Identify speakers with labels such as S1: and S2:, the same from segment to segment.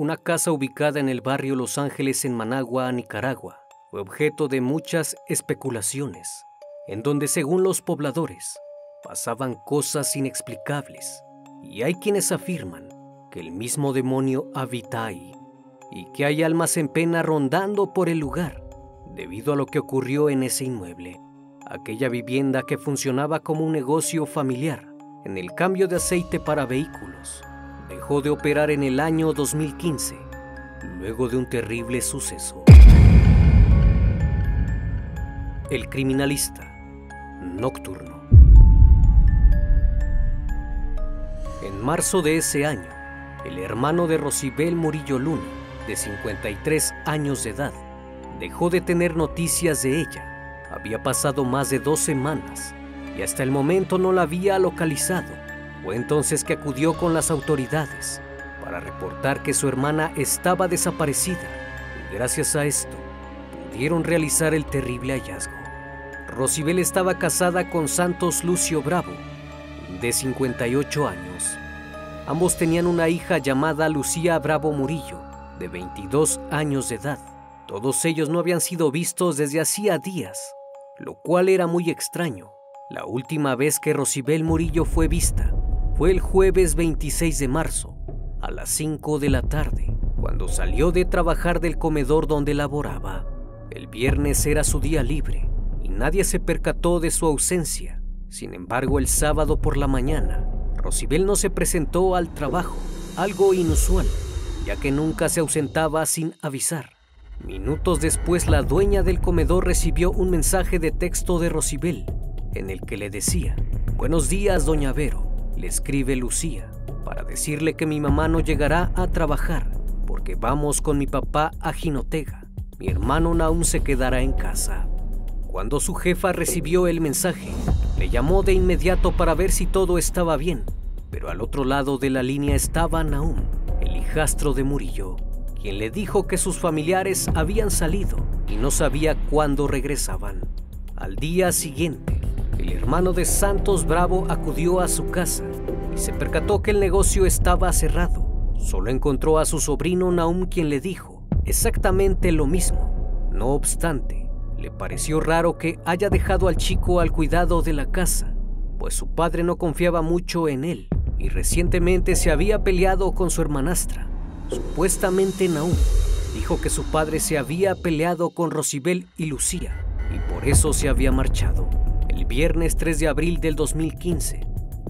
S1: Una casa ubicada en el barrio Los Ángeles en Managua, Nicaragua, fue objeto de muchas especulaciones, en donde según los pobladores pasaban cosas inexplicables, y hay quienes afirman que el mismo demonio habita ahí y que hay almas en pena rondando por el lugar debido a lo que ocurrió en ese inmueble, aquella vivienda que funcionaba como un negocio familiar en el cambio de aceite para vehículos dejó de operar en el año 2015, luego de un terrible suceso. El criminalista nocturno. En marzo de ese año, el hermano de Rosibel Murillo Luna, de 53 años de edad, dejó de tener noticias de ella. Había pasado más de dos semanas y hasta el momento no la había localizado fue entonces que acudió con las autoridades para reportar que su hermana estaba desaparecida y gracias a esto pudieron realizar el terrible hallazgo. Rosibel estaba casada con Santos Lucio Bravo, de 58 años. Ambos tenían una hija llamada Lucía Bravo Murillo, de 22 años de edad. Todos ellos no habían sido vistos desde hacía días, lo cual era muy extraño. La última vez que Rosibel Murillo fue vista fue el jueves 26 de marzo, a las 5 de la tarde, cuando salió de trabajar del comedor donde laboraba. El viernes era su día libre y nadie se percató de su ausencia. Sin embargo, el sábado por la mañana, Rosibel no se presentó al trabajo, algo inusual, ya que nunca se ausentaba sin avisar. Minutos después, la dueña del comedor recibió un mensaje de texto de Rosibel, en el que le decía, Buenos días, doña Vero le escribe Lucía para decirle que mi mamá no llegará a trabajar porque vamos con mi papá a Jinotega. Mi hermano aún se quedará en casa. Cuando su jefa recibió el mensaje, le llamó de inmediato para ver si todo estaba bien, pero al otro lado de la línea estaba Naum, el hijastro de Murillo, quien le dijo que sus familiares habían salido y no sabía cuándo regresaban. Al día siguiente, el hermano de Santos Bravo acudió a su casa y se percató que el negocio estaba cerrado. Solo encontró a su sobrino Naum quien le dijo exactamente lo mismo. No obstante, le pareció raro que haya dejado al chico al cuidado de la casa, pues su padre no confiaba mucho en él y recientemente se había peleado con su hermanastra. Supuestamente Naum dijo que su padre se había peleado con Rosibel y Lucía y por eso se había marchado. El viernes 3 de abril del 2015,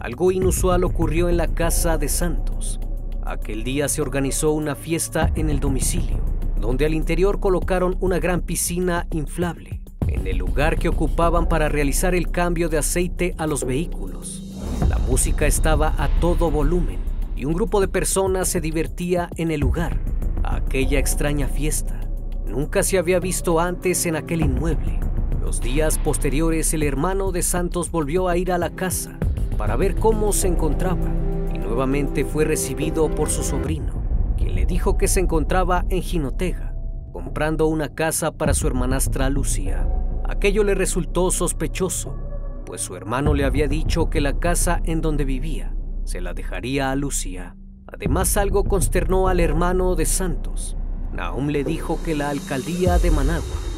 S1: algo inusual ocurrió en la casa de Santos. Aquel día se organizó una fiesta en el domicilio, donde al interior colocaron una gran piscina inflable, en el lugar que ocupaban para realizar el cambio de aceite a los vehículos. La música estaba a todo volumen y un grupo de personas se divertía en el lugar, aquella extraña fiesta. Nunca se había visto antes en aquel inmueble los días posteriores el hermano de Santos volvió a ir a la casa para ver cómo se encontraba y nuevamente fue recibido por su sobrino, quien le dijo que se encontraba en Jinotega, comprando una casa para su hermanastra Lucía. Aquello le resultó sospechoso, pues su hermano le había dicho que la casa en donde vivía se la dejaría a Lucía. Además algo consternó al hermano de Santos. Naum le dijo que la alcaldía de Managua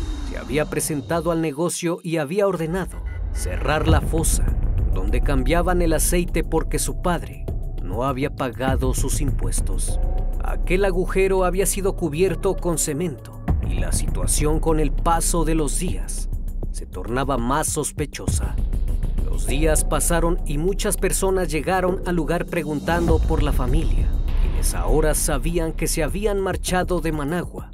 S1: había presentado al negocio y había ordenado cerrar la fosa donde cambiaban el aceite porque su padre no había pagado sus impuestos. Aquel agujero había sido cubierto con cemento y la situación con el paso de los días se tornaba más sospechosa. Los días pasaron y muchas personas llegaron al lugar preguntando por la familia, quienes ahora sabían que se habían marchado de Managua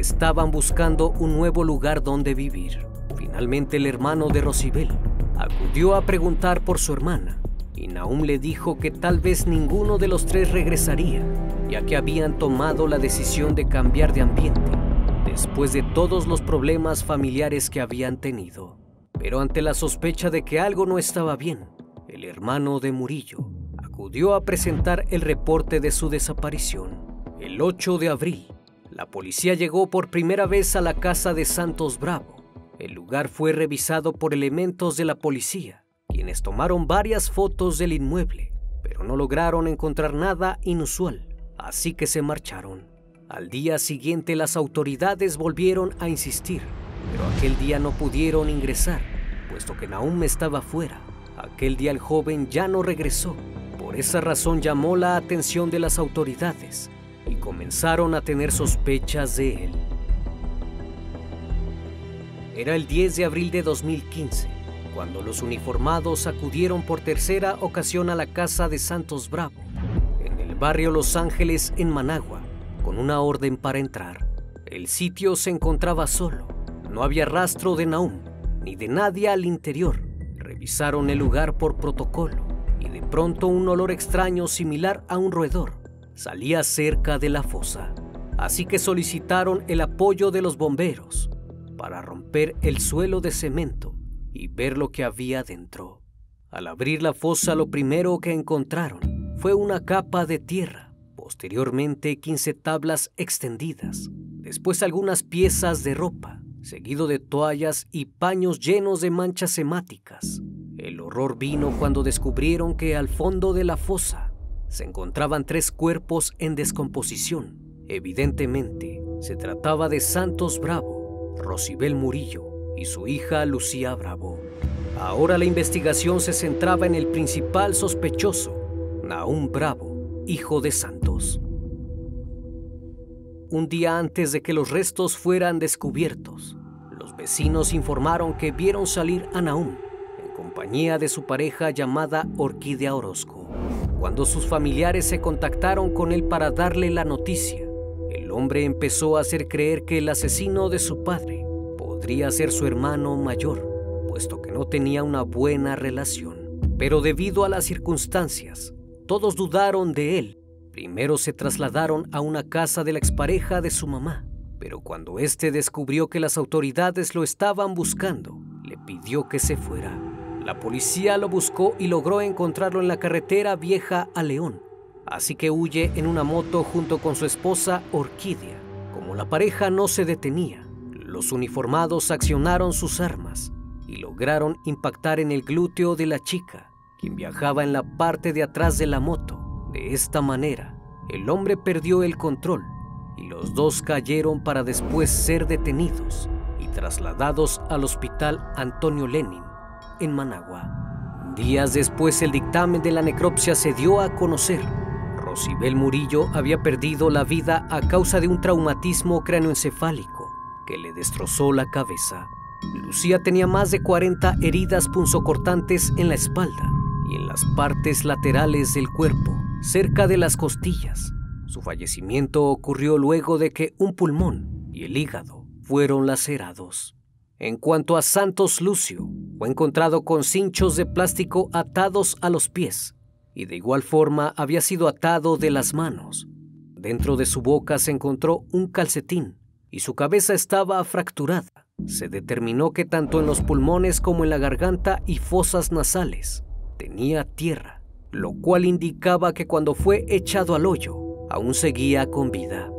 S1: estaban buscando un nuevo lugar donde vivir. Finalmente el hermano de Rosibel acudió a preguntar por su hermana y Naum le dijo que tal vez ninguno de los tres regresaría, ya que habían tomado la decisión de cambiar de ambiente después de todos los problemas familiares que habían tenido. Pero ante la sospecha de que algo no estaba bien, el hermano de Murillo acudió a presentar el reporte de su desaparición. El 8 de abril, la policía llegó por primera vez a la casa de Santos Bravo. El lugar fue revisado por elementos de la policía, quienes tomaron varias fotos del inmueble, pero no lograron encontrar nada inusual, así que se marcharon. Al día siguiente las autoridades volvieron a insistir, pero aquel día no pudieron ingresar, puesto que Naum estaba fuera. Aquel día el joven ya no regresó. Por esa razón llamó la atención de las autoridades y comenzaron a tener sospechas de él. Era el 10 de abril de 2015, cuando los uniformados acudieron por tercera ocasión a la casa de Santos Bravo, en el barrio Los Ángeles, en Managua, con una orden para entrar. El sitio se encontraba solo. No había rastro de Naum ni de nadie al interior. Revisaron el lugar por protocolo y de pronto un olor extraño similar a un roedor salía cerca de la fosa. Así que solicitaron el apoyo de los bomberos para romper el suelo de cemento y ver lo que había dentro. Al abrir la fosa lo primero que encontraron fue una capa de tierra posteriormente 15 tablas extendidas, después algunas piezas de ropa, seguido de toallas y paños llenos de manchas hemáticas. El horror vino cuando descubrieron que al fondo de la fosa se encontraban tres cuerpos en descomposición. Evidentemente, se trataba de Santos Bravo, Rosibel Murillo y su hija Lucía Bravo. Ahora la investigación se centraba en el principal sospechoso, Naum Bravo, hijo de Santos. Un día antes de que los restos fueran descubiertos, los vecinos informaron que vieron salir a Naum en compañía de su pareja llamada Orquídea Orozco. Cuando sus familiares se contactaron con él para darle la noticia, el hombre empezó a hacer creer que el asesino de su padre podría ser su hermano mayor, puesto que no tenía una buena relación. Pero debido a las circunstancias, todos dudaron de él. Primero se trasladaron a una casa de la expareja de su mamá, pero cuando éste descubrió que las autoridades lo estaban buscando, le pidió que se fuera. La policía lo buscó y logró encontrarlo en la carretera vieja a León, así que huye en una moto junto con su esposa Orquídea. Como la pareja no se detenía, los uniformados accionaron sus armas y lograron impactar en el glúteo de la chica, viajaba en la parte de atrás de la moto. De esta manera, el hombre perdió el control y los dos cayeron para después ser detenidos y trasladados al hospital Antonio Lenin en Managua. Días después el dictamen de la necropsia se dio a conocer. Rosibel Murillo había perdido la vida a causa de un traumatismo cráneoencefálico que le destrozó la cabeza. Lucía tenía más de 40 heridas punzocortantes en la espalda y en las partes laterales del cuerpo, cerca de las costillas. Su fallecimiento ocurrió luego de que un pulmón y el hígado fueron lacerados. En cuanto a Santos Lucio, fue encontrado con cinchos de plástico atados a los pies y de igual forma había sido atado de las manos. Dentro de su boca se encontró un calcetín y su cabeza estaba fracturada. Se determinó que tanto en los pulmones como en la garganta y fosas nasales tenía tierra, lo cual indicaba que cuando fue echado al hoyo, aún seguía con vida.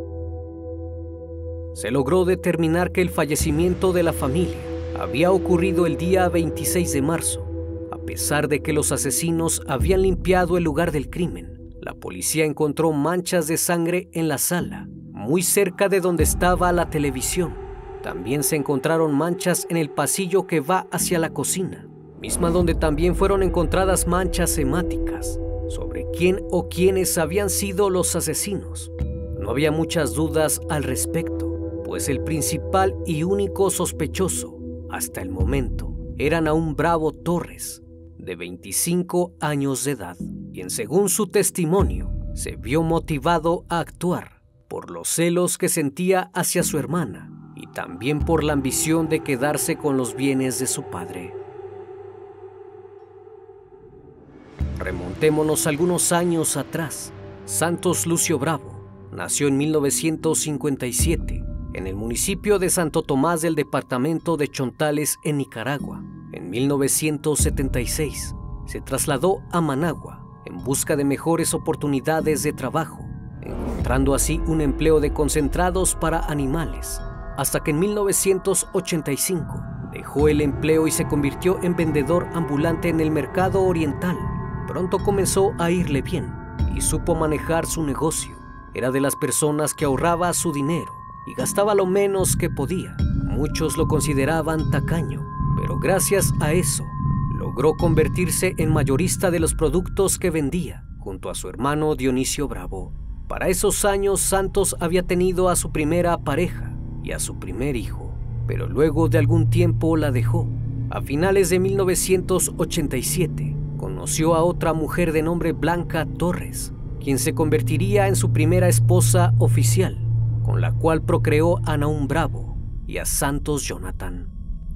S1: Se logró determinar que el fallecimiento de la familia había ocurrido el día 26 de marzo. A pesar de que los asesinos habían limpiado el lugar del crimen, la policía encontró manchas de sangre en la sala, muy cerca de donde estaba la televisión. También se encontraron manchas en el pasillo que va hacia la cocina misma donde también fueron encontradas manchas hemáticas sobre quién o quiénes habían sido los asesinos. no había muchas dudas al respecto, pues el principal y único sospechoso, hasta el momento, era Naum Bravo Torres, de 25 años de edad, quien según su testimonio se vio motivado a actuar por los celos que sentía hacia su hermana y también por la ambición de quedarse con los bienes de su padre. Remontémonos algunos años atrás. Santos Lucio Bravo nació en 1957 en el municipio de Santo Tomás del departamento de Chontales en Nicaragua. En 1976 se trasladó a Managua en busca de mejores oportunidades de trabajo, encontrando así un empleo de concentrados para animales, hasta que en 1985 dejó el empleo y se convirtió en vendedor ambulante en el mercado oriental. Pronto comenzó a irle bien y supo manejar su negocio. Era de las personas que ahorraba su dinero y gastaba lo menos que podía. Muchos lo consideraban tacaño, pero gracias a eso logró convertirse en mayorista de los productos que vendía, junto a su hermano Dionisio Bravo. Para esos años Santos había tenido a su primera pareja y a su primer hijo, pero luego de algún tiempo la dejó. A finales de 1987 conoció a otra mujer de nombre Blanca Torres, quien se convertiría en su primera esposa oficial, con la cual procreó a Naum Bravo y a Santos Jonathan.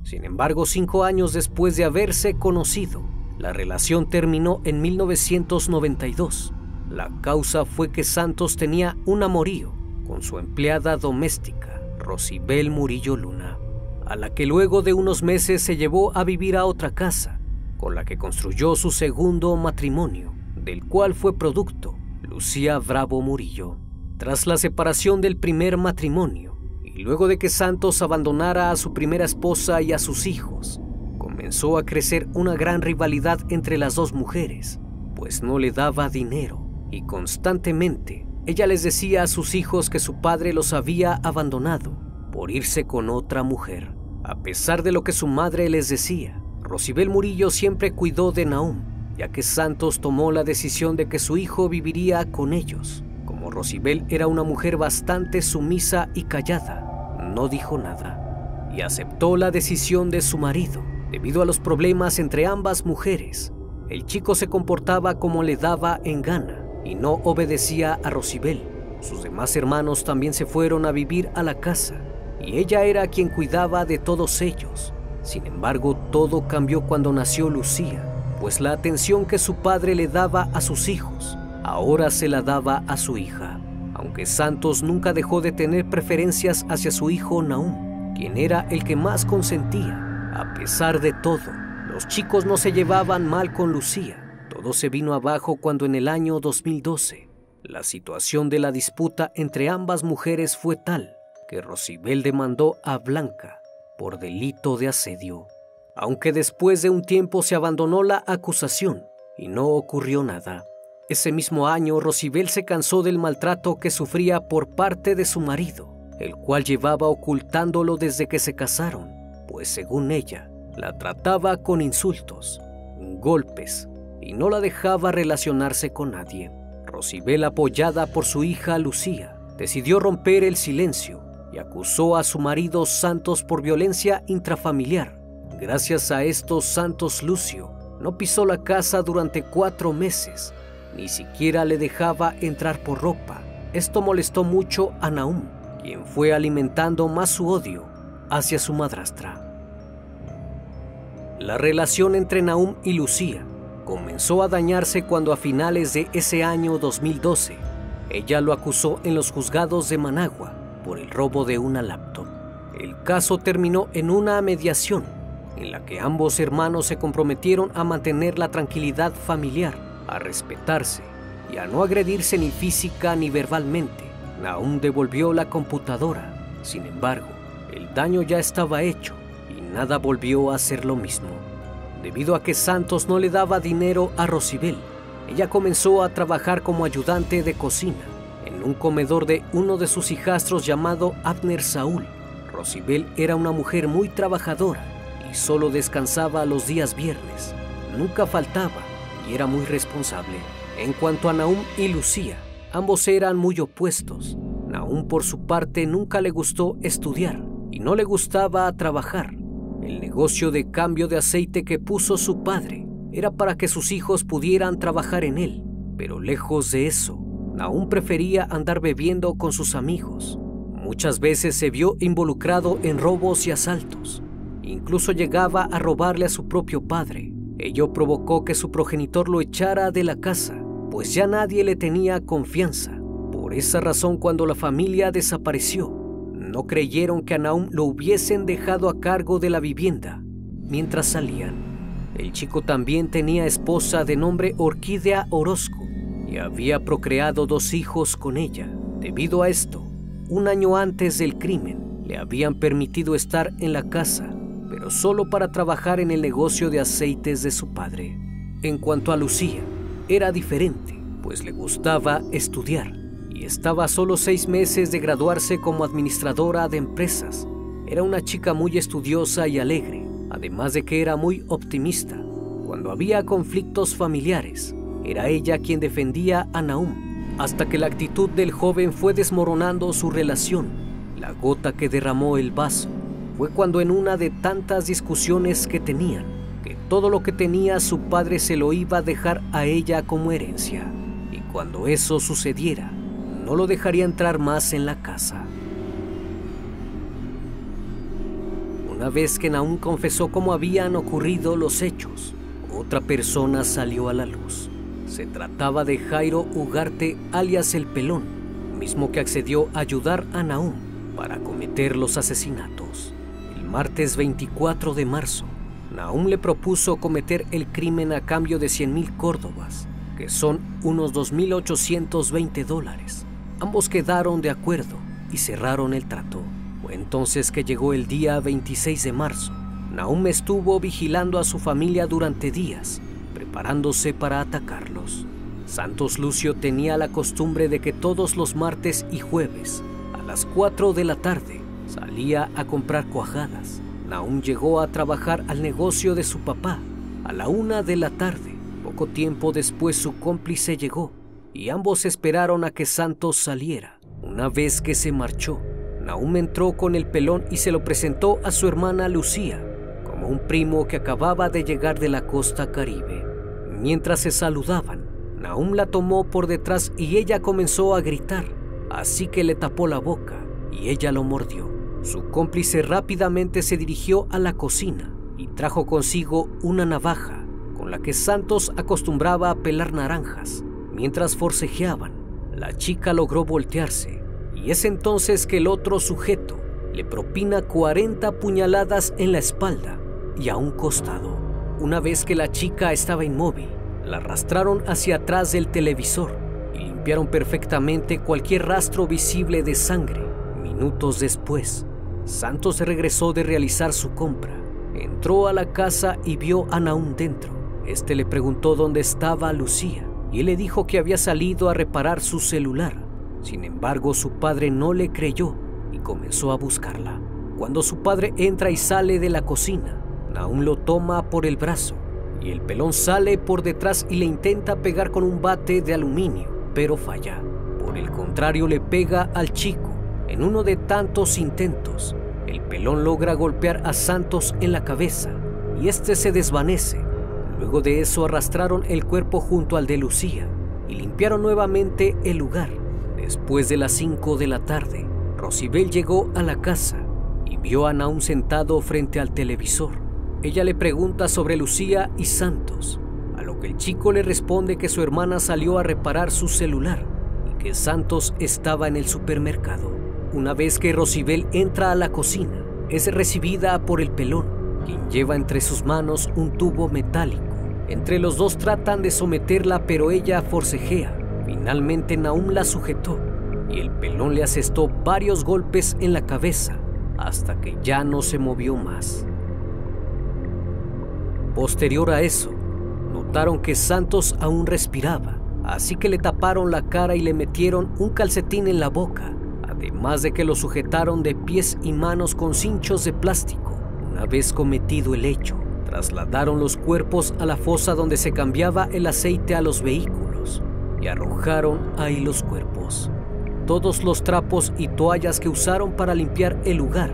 S1: Sin embargo, cinco años después de haberse conocido, la relación terminó en 1992. La causa fue que Santos tenía un amorío con su empleada doméstica, Rosibel Murillo Luna, a la que luego de unos meses se llevó a vivir a otra casa, con la que construyó su segundo matrimonio, del cual fue producto Lucía Bravo Murillo. Tras la separación del primer matrimonio, luego de que Santos abandonara a su primera esposa y a sus hijos, comenzó a crecer una gran rivalidad entre las dos mujeres, pues no le daba dinero y constantemente ella les decía a sus hijos que su padre los había abandonado por irse con otra mujer. A pesar de lo que su madre les decía, Rosibel Murillo siempre cuidó de Naum, ya que Santos tomó la decisión de que su hijo viviría con ellos. Como Rosibel era una mujer bastante sumisa y callada, no dijo nada y aceptó la decisión de su marido. Debido a los problemas entre ambas mujeres, el chico se comportaba como le daba en gana y no obedecía a Rosibel. Sus demás hermanos también se fueron a vivir a la casa y ella era quien cuidaba de todos ellos. Sin embargo, todo cambió cuando nació Lucía, pues la atención que su padre le daba a sus hijos ahora se la daba a su hija aunque Santos nunca dejó de tener preferencias hacia su hijo Naum, quien era el que más consentía. A pesar de todo, los chicos no se llevaban mal con Lucía. Todo se vino abajo cuando en el año 2012 la situación de la disputa entre ambas mujeres fue tal que Rosibel demandó a Blanca por delito de asedio. Aunque después de un tiempo se abandonó la acusación y no ocurrió nada, ese mismo año, Rosibel se cansó del maltrato que sufría por parte de su marido, el cual llevaba ocultándolo desde que se casaron, pues según ella, la trataba con insultos, golpes y no la dejaba relacionarse con nadie. Rosibel, apoyada por su hija Lucía, decidió romper el silencio y acusó a su marido Santos por violencia intrafamiliar. Gracias a esto, Santos Lucio no pisó la casa durante cuatro meses ni siquiera le dejaba entrar por ropa. Esto molestó mucho a Naum, quien fue alimentando más su odio hacia su madrastra. La relación entre Naum y Lucía comenzó a dañarse cuando a finales de ese año 2012 ella lo acusó en los juzgados de Managua por el robo de una laptop. El caso terminó en una mediación en la que ambos hermanos se comprometieron a mantener la tranquilidad familiar a respetarse y a no agredirse ni física ni verbalmente. Aún devolvió la computadora. Sin embargo, el daño ya estaba hecho y nada volvió a ser lo mismo. Debido a que Santos no le daba dinero a Rosibel, ella comenzó a trabajar como ayudante de cocina en un comedor de uno de sus hijastros llamado Abner Saúl. Rosibel era una mujer muy trabajadora y solo descansaba los días viernes. Nunca faltaba era muy responsable. En cuanto a Naum y Lucía, ambos eran muy opuestos. Nahum por su parte nunca le gustó estudiar y no le gustaba trabajar. El negocio de cambio de aceite que puso su padre era para que sus hijos pudieran trabajar en él, pero lejos de eso, Nahum prefería andar bebiendo con sus amigos. Muchas veces se vio involucrado en robos y asaltos. Incluso llegaba a robarle a su propio padre. Ello provocó que su progenitor lo echara de la casa, pues ya nadie le tenía confianza. Por esa razón, cuando la familia desapareció, no creyeron que a lo hubiesen dejado a cargo de la vivienda mientras salían. El chico también tenía esposa de nombre Orquídea Orozco y había procreado dos hijos con ella. Debido a esto, un año antes del crimen, le habían permitido estar en la casa, pero solo para trabajar en el negocio de aceites de su padre. En cuanto a Lucía, era diferente, pues le gustaba estudiar y estaba a solo seis meses de graduarse como administradora de empresas. Era una chica muy estudiosa y alegre, además de que era muy optimista. Cuando había conflictos familiares, era ella quien defendía a Naum, hasta que la actitud del joven fue desmoronando su relación. La gota que derramó el vaso fue cuando en una de tantas discusiones que tenían, que todo lo que tenía su padre se lo iba a dejar a ella como herencia. Y cuando eso sucediera, no lo dejaría entrar más en la casa. Una vez que Naum confesó cómo habían ocurrido los hechos, otra persona salió a la luz. Se trataba de Jairo Ugarte, alias el Pelón, mismo que accedió a ayudar a Naum para cometer los asesinatos. Martes 24 de marzo, Naum le propuso cometer el crimen a cambio de 100 mil córdobas, que son unos 2.820 dólares. Ambos quedaron de acuerdo y cerraron el trato. Fue entonces que llegó el día 26 de marzo. Naum estuvo vigilando a su familia durante días preparándose para atacarlos. Santos Lucio tenía la costumbre de que todos los martes y jueves, a las 4 de la tarde, salía a comprar cuajadas. Naum llegó a trabajar al negocio de su papá a la una de la tarde. Poco tiempo después su cómplice llegó y ambos esperaron a que Santos saliera. Una vez que se marchó, Naum entró con el pelón y se lo presentó a su hermana Lucía como un primo que acababa de llegar de la costa caribe. Mientras se saludaban, Naum la tomó por detrás y ella comenzó a gritar, así que le tapó la boca y ella lo mordió. Su cómplice rápidamente se dirigió a la cocina y trajo consigo una navaja con la que Santos acostumbraba a pelar naranjas. Mientras forcejeaban, la chica logró voltearse y es entonces que el otro sujeto le propina 40 puñaladas en la espalda y a un costado. Una vez que la chica estaba inmóvil, la arrastraron hacia atrás del televisor y limpiaron perfectamente cualquier rastro visible de sangre. Minutos después, Santos regresó de realizar su compra. Entró a la casa y vio a Naum dentro. Este le preguntó dónde estaba Lucía y le dijo que había salido a reparar su celular. Sin embargo, su padre no le creyó y comenzó a buscarla. Cuando su padre entra y sale de la cocina, Naum lo toma por el brazo y el pelón sale por detrás y le intenta pegar con un bate de aluminio, pero falla. Por el contrario, le pega al chico. En uno de tantos intentos, el pelón logra golpear a Santos en la cabeza y este se desvanece. Luego de eso arrastraron el cuerpo junto al de Lucía y limpiaron nuevamente el lugar. Después de las 5 de la tarde, Rosibel llegó a la casa y vio a Naum sentado frente al televisor. Ella le pregunta sobre Lucía y Santos, a lo que el chico le responde que su hermana salió a reparar su celular y que Santos estaba en el supermercado. Una vez que Rosibel entra a la cocina, es recibida por el pelón, quien lleva entre sus manos un tubo metálico. Entre los dos tratan de someterla, pero ella forcejea. Finalmente Naum la sujetó y el pelón le asestó varios golpes en la cabeza hasta que ya no se movió más. Posterior a eso, notaron que Santos aún respiraba, así que le taparon la cara y le metieron un calcetín en la boca, además de que lo sujetaron de pies y manos con cinchos de plástico. Una vez cometido el hecho, trasladaron los cuerpos a la fosa donde se cambiaba el aceite a los vehículos y arrojaron ahí los cuerpos. todos los trapos y toallas que usaron para limpiar el lugar.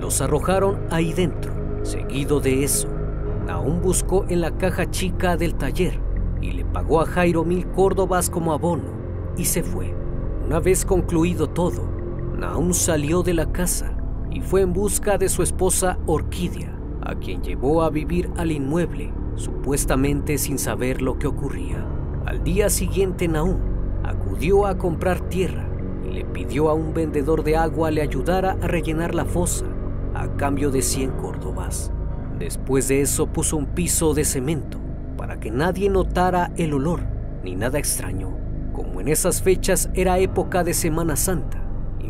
S1: Los arrojaron ahí dentro. Seguido de eso, Nahum buscó en la caja chica del taller y le pagó a Jairo mil córdobas como abono y se fue. Una vez concluido todo, Nahum salió de la casa y fue en busca de su esposa Orquídea, a quien llevó a vivir al inmueble, supuestamente sin saber lo que ocurría. Al día siguiente Nahum acudió a comprar tierra y le pidió a un vendedor de agua le ayudara a rellenar la fosa a cambio de 100 córdobas. Después de eso puso un piso de cemento para que nadie notara el olor ni nada extraño. Como en esas fechas era época de Semana Santa,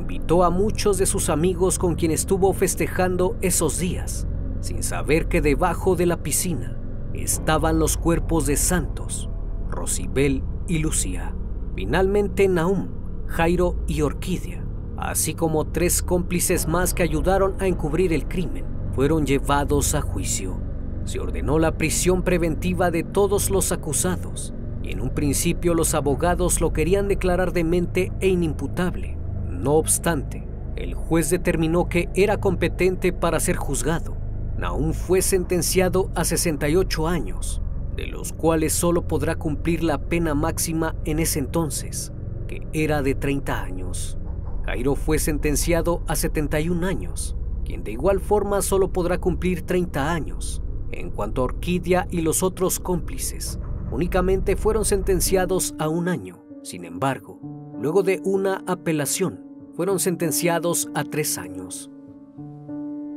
S1: invitó a muchos de sus amigos con quien estuvo festejando esos días, sin saber que debajo de la piscina estaban los cuerpos de santos, Rosibel y Lucía. Finalmente Naum, Jairo y Orquídea, así como tres cómplices más que ayudaron a encubrir el crimen, fueron llevados a juicio. Se ordenó la prisión preventiva de todos los acusados y en un principio los abogados lo querían declarar demente e inimputable. No obstante, el juez determinó que era competente para ser juzgado. Naum fue sentenciado a 68 años, de los cuales solo podrá cumplir la pena máxima en ese entonces, que era de 30 años. Jairo fue sentenciado a 71 años, quien de igual forma solo podrá cumplir 30 años. En cuanto a Orquídea y los otros cómplices, únicamente fueron sentenciados a un año. Sin embargo, luego de una apelación, fueron sentenciados a tres años.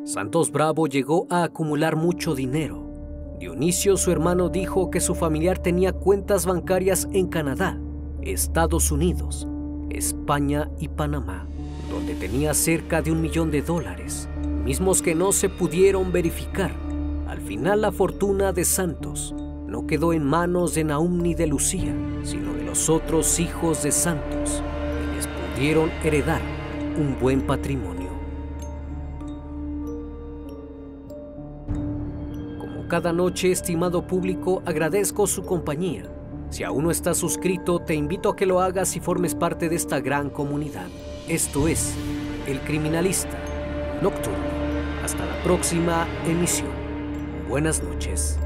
S1: Santos Bravo llegó a acumular mucho dinero. Dionisio, su hermano, dijo que su familiar tenía cuentas bancarias en Canadá, Estados Unidos, España y Panamá, donde tenía cerca de un millón de dólares, mismos que no se pudieron verificar. Al final la fortuna de Santos no quedó en manos de Naum ni de Lucía, sino de los otros hijos de Santos, heredar un buen patrimonio. Como cada noche, estimado público, agradezco su compañía. Si aún no estás suscrito, te invito a que lo hagas y formes parte de esta gran comunidad. Esto es El Criminalista Nocturno. Hasta la próxima emisión. Buenas noches.